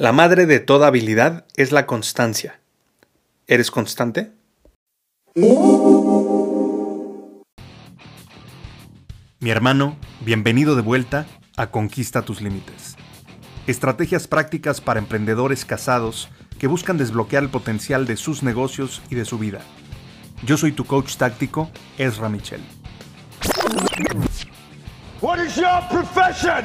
La madre de toda habilidad es la constancia. ¿Eres constante? Mi hermano, bienvenido de vuelta a Conquista tus Límites. Estrategias prácticas para emprendedores casados que buscan desbloquear el potencial de sus negocios y de su vida. Yo soy tu coach táctico, Ezra Michel. What is your profession?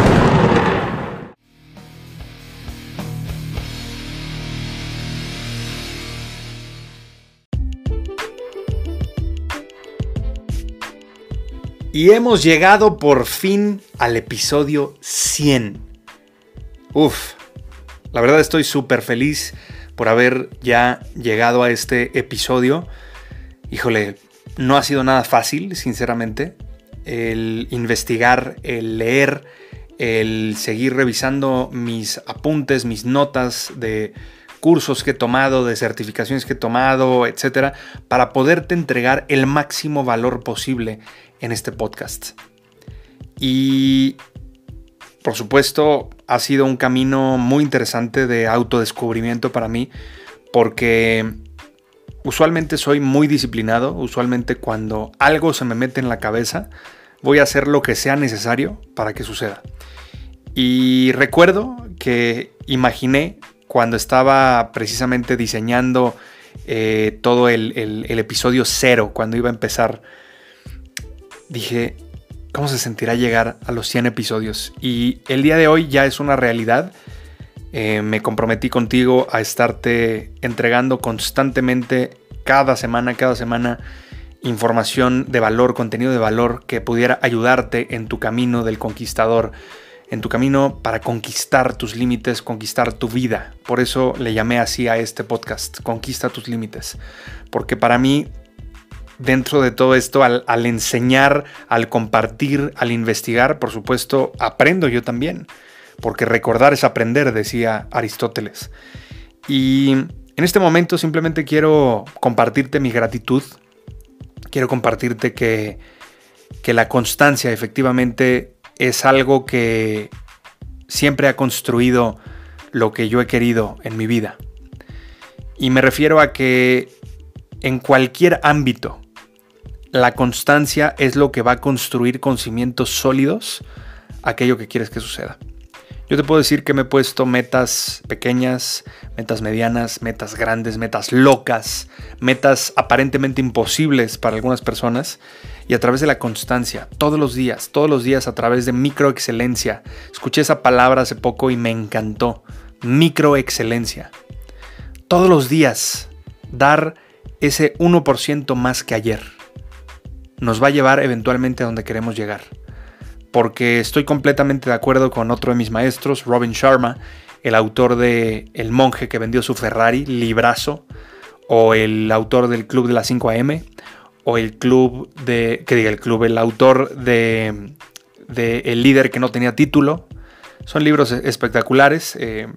Y hemos llegado por fin al episodio 100. Uf, la verdad estoy súper feliz por haber ya llegado a este episodio. Híjole, no ha sido nada fácil, sinceramente. El investigar, el leer, el seguir revisando mis apuntes, mis notas de cursos que he tomado, de certificaciones que he tomado, etcétera, para poderte entregar el máximo valor posible en este podcast. Y por supuesto ha sido un camino muy interesante de autodescubrimiento para mí porque usualmente soy muy disciplinado, usualmente cuando algo se me mete en la cabeza voy a hacer lo que sea necesario para que suceda. Y recuerdo que imaginé cuando estaba precisamente diseñando eh, todo el, episodio cero, cuando iba a empezar dije, ¿cómo se sentirá llegar a los 100 episodios? Y el día de hoy ya es una realidad. Eh, me comprometí contigo a estarte entregando constantemente cada semana, cada semana, información de valor, contenido de valor que pudiera ayudarte en tu camino del conquistador, en tu camino para conquistar tus límites, conquistar tu vida. Por eso le llamé así a este podcast, Conquista tus límites. Porque para mí dentro de todo esto, al, enseñar, al compartir, al investigar, por supuesto, aprendo yo también, porque recordar es aprender, decía Aristóteles. Y en este momento simplemente quiero compartirte mi gratitud, quiero compartirte que, que la constancia efectivamente es algo que siempre ha construido lo que yo he querido en mi vida. Y me refiero a que en cualquier ámbito la constancia es lo que va a construir con cimientos sólidos aquello que quieres que suceda. Yo te puedo decir que me he puesto metas pequeñas, metas medianas, metas grandes, metas locas, metas aparentemente imposibles para algunas personas y a través de la constancia, todos los días, todos los días a través de microexcelencia. Escuché esa palabra hace poco y me encantó. Microexcelencia. Todos los días dar ese 1% más que ayer nos va a llevar eventualmente a donde queremos llegar. Porque estoy completamente de acuerdo con otro de mis maestros, Robin Sharma, el autor de El monje que vendió su Ferrari, librazo, o el autor del Club de las 5 AM, o el club de, que diga el club, el autor de, El líder que no tenía título. Son libros espectaculares. Eh,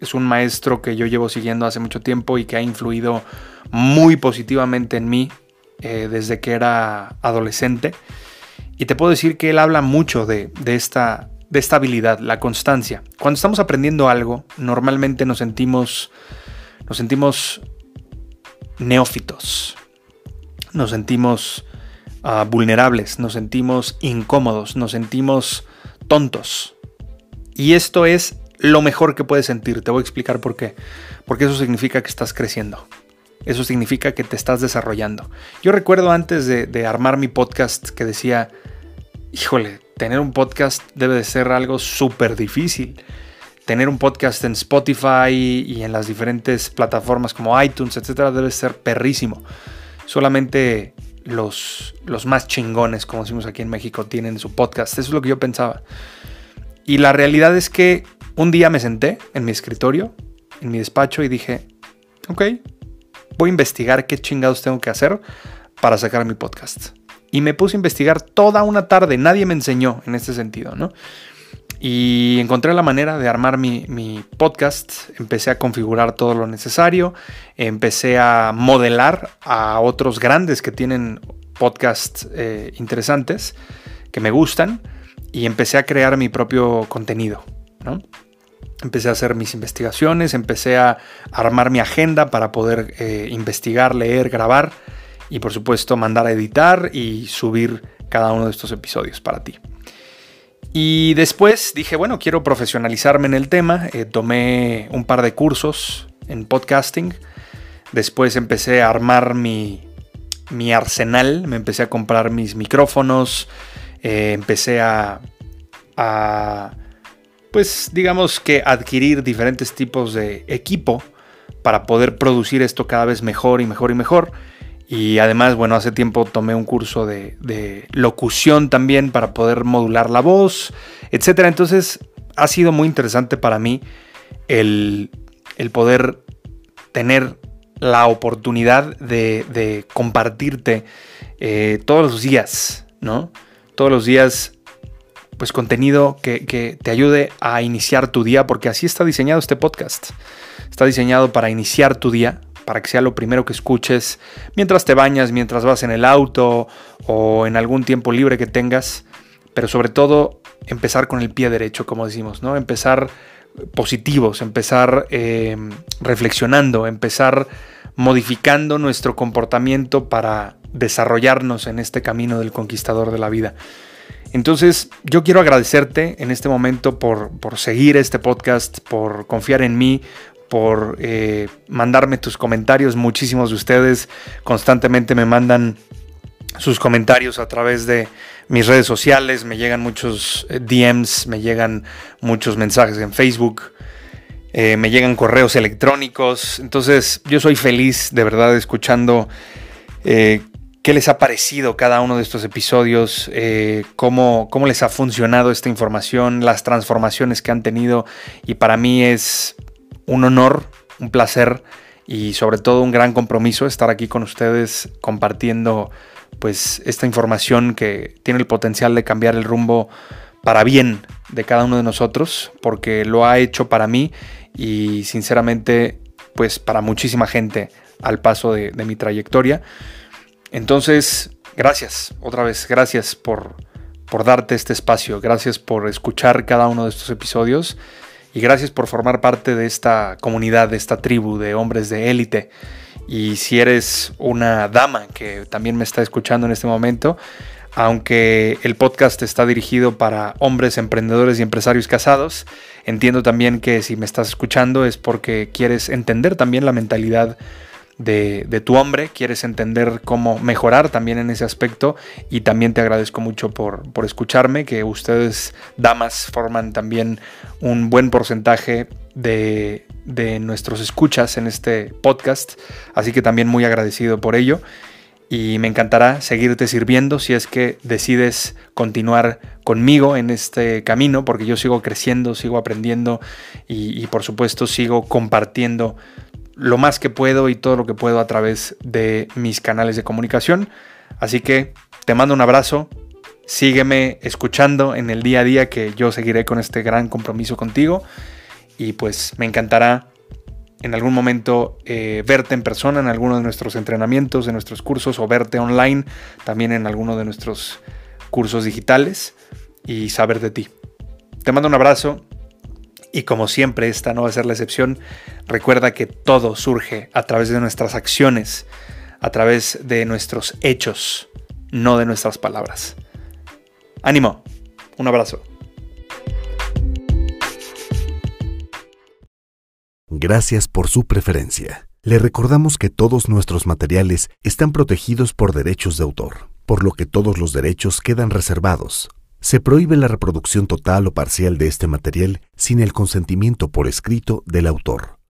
es un maestro que yo llevo siguiendo hace mucho tiempo y que ha influido muy positivamente en mí eh, desde que era adolescente. Y te puedo decir que él habla mucho de, esta, de esta habilidad, la constancia. Cuando estamos aprendiendo algo, normalmente nos sentimos, nos sentimos neófitos, nos sentimos ah, vulnerables, nos sentimos incómodos, nos sentimos tontos. Y esto es lo mejor que puedes sentir. Te voy a explicar por qué. Porque eso significa que estás creciendo. Eso significa que te estás desarrollando. Yo recuerdo antes de, armar mi podcast que decía, híjole, tener un podcast debe de ser algo súper difícil. Tener un podcast en Spotify y en las diferentes plataformas como iTunes, etcétera, debe ser perrísimo. Solamente los, los más chingones, como decimos aquí en México, tienen su podcast. Eso es lo que yo pensaba. Y la realidad es que un día me senté en mi escritorio en mi despacho y dije, ok, voy a investigar qué chingados tengo que hacer para sacar mi podcast. Y me puse a investigar toda una tarde, nadie me enseñó en este sentido, ¿no? Y encontré la manera de armar mi, podcast, empecé a configurar todo lo necesario, empecé a modelar a otros grandes que tienen podcasts eh, interesantes, que me gustan, y empecé a crear mi propio contenido, ¿no? Empecé a hacer mis investigaciones, empecé a armar mi agenda para poder eh, investigar, leer, grabar y por supuesto mandar a editar y subir cada uno de estos episodios para ti. Y después dije, bueno, quiero profesionalizarme en el tema, eh, tomé un par de cursos en podcasting, después empecé a armar mi, arsenal, me empecé a comprar mis micrófonos, eh, empecé a, pues digamos que adquirir diferentes tipos de equipo para poder producir esto cada vez mejor y mejor y mejor. Y además, bueno, hace tiempo tomé un curso de, locución también para poder modular la voz, etc. Entonces, ha sido muy interesante para mí el, poder tener la oportunidad de, compartirte eh, todos los días, ¿no? Todos los días, pues contenido que, que te ayude a iniciar tu día, porque así está diseñado este podcast. Está diseñado para iniciar tu día, para que sea lo primero que escuches mientras te bañas, mientras vas en el auto o en algún tiempo libre que tengas, pero sobre todo empezar con el pie derecho, como decimos, ¿no? Empezar positivos, empezar em, reflexionando, empezar modificando nuestro comportamiento para desarrollarnos en este camino del conquistador de la vida. Entonces, yo quiero agradecerte en este momento por, por, seguir este podcast, por confiar en mí, por eh, mandarme tus comentarios. Muchísimos de ustedes constantemente me mandan sus comentarios a través de mis redes sociales, me llegan muchos eh, DMs, me llegan muchos mensajes en Facebook, eh, me llegan correos electrónicos. Entonces yo soy feliz de verdad escuchando qué les ha parecido cada uno de estos episodios, cómo, cómo les ha funcionado esta información, las transformaciones que han tenido y para mí es un honor, un placer y sobre todo un gran compromiso estar aquí con ustedes compartiendo pues esta información que tiene el potencial de cambiar el rumbo para bien de cada uno de nosotros, porque lo ha hecho para mí y sinceramente pues para muchísima gente al paso de, mi trayectoria. Entonces, gracias, otra vez, gracias por, por darte este espacio, gracias por escuchar cada uno de estos episodios y gracias por formar parte de esta comunidad, de esta tribu de hombres de élite. Y si eres una dama que también me está escuchando en este momento, aunque el podcast está dirigido para hombres emprendedores y empresarios casados, entiendo también que si me estás escuchando es porque quieres entender también la mentalidad de, tu hombre, quieres entender cómo mejorar también en ese aspecto y también te agradezco mucho por, escucharme, que ustedes, damas, forman también un buen porcentaje de, de nuestros escuchas en este podcast, así que también muy agradecido por ello y me encantará seguirte sirviendo si es que decides continuar conmigo en este camino, porque yo sigo creciendo, sigo aprendiendo y, por supuesto sigo compartiendo lo más que puedo y todo lo que puedo a través de mis canales de comunicación. Así que te mando un abrazo, sígueme escuchando en el día a día que yo seguiré con este gran compromiso contigo y pues me encantará en algún momento eh, verte en persona en alguno de nuestros entrenamientos, de nuestros cursos o verte online también en alguno de nuestros cursos digitales y saber de ti. Te mando un abrazo, y como siempre, esta no va a ser la excepción. Recuerda que todo surge a través de nuestras acciones, a través de nuestros hechos, no de nuestras palabras. Ánimo, un abrazo. Gracias por su preferencia. Le recordamos que todos nuestros materiales están protegidos por derechos de autor, por lo que todos los derechos quedan reservados se prohíbe la reproducción total o parcial de este material sin el consentimiento por escrito del autor.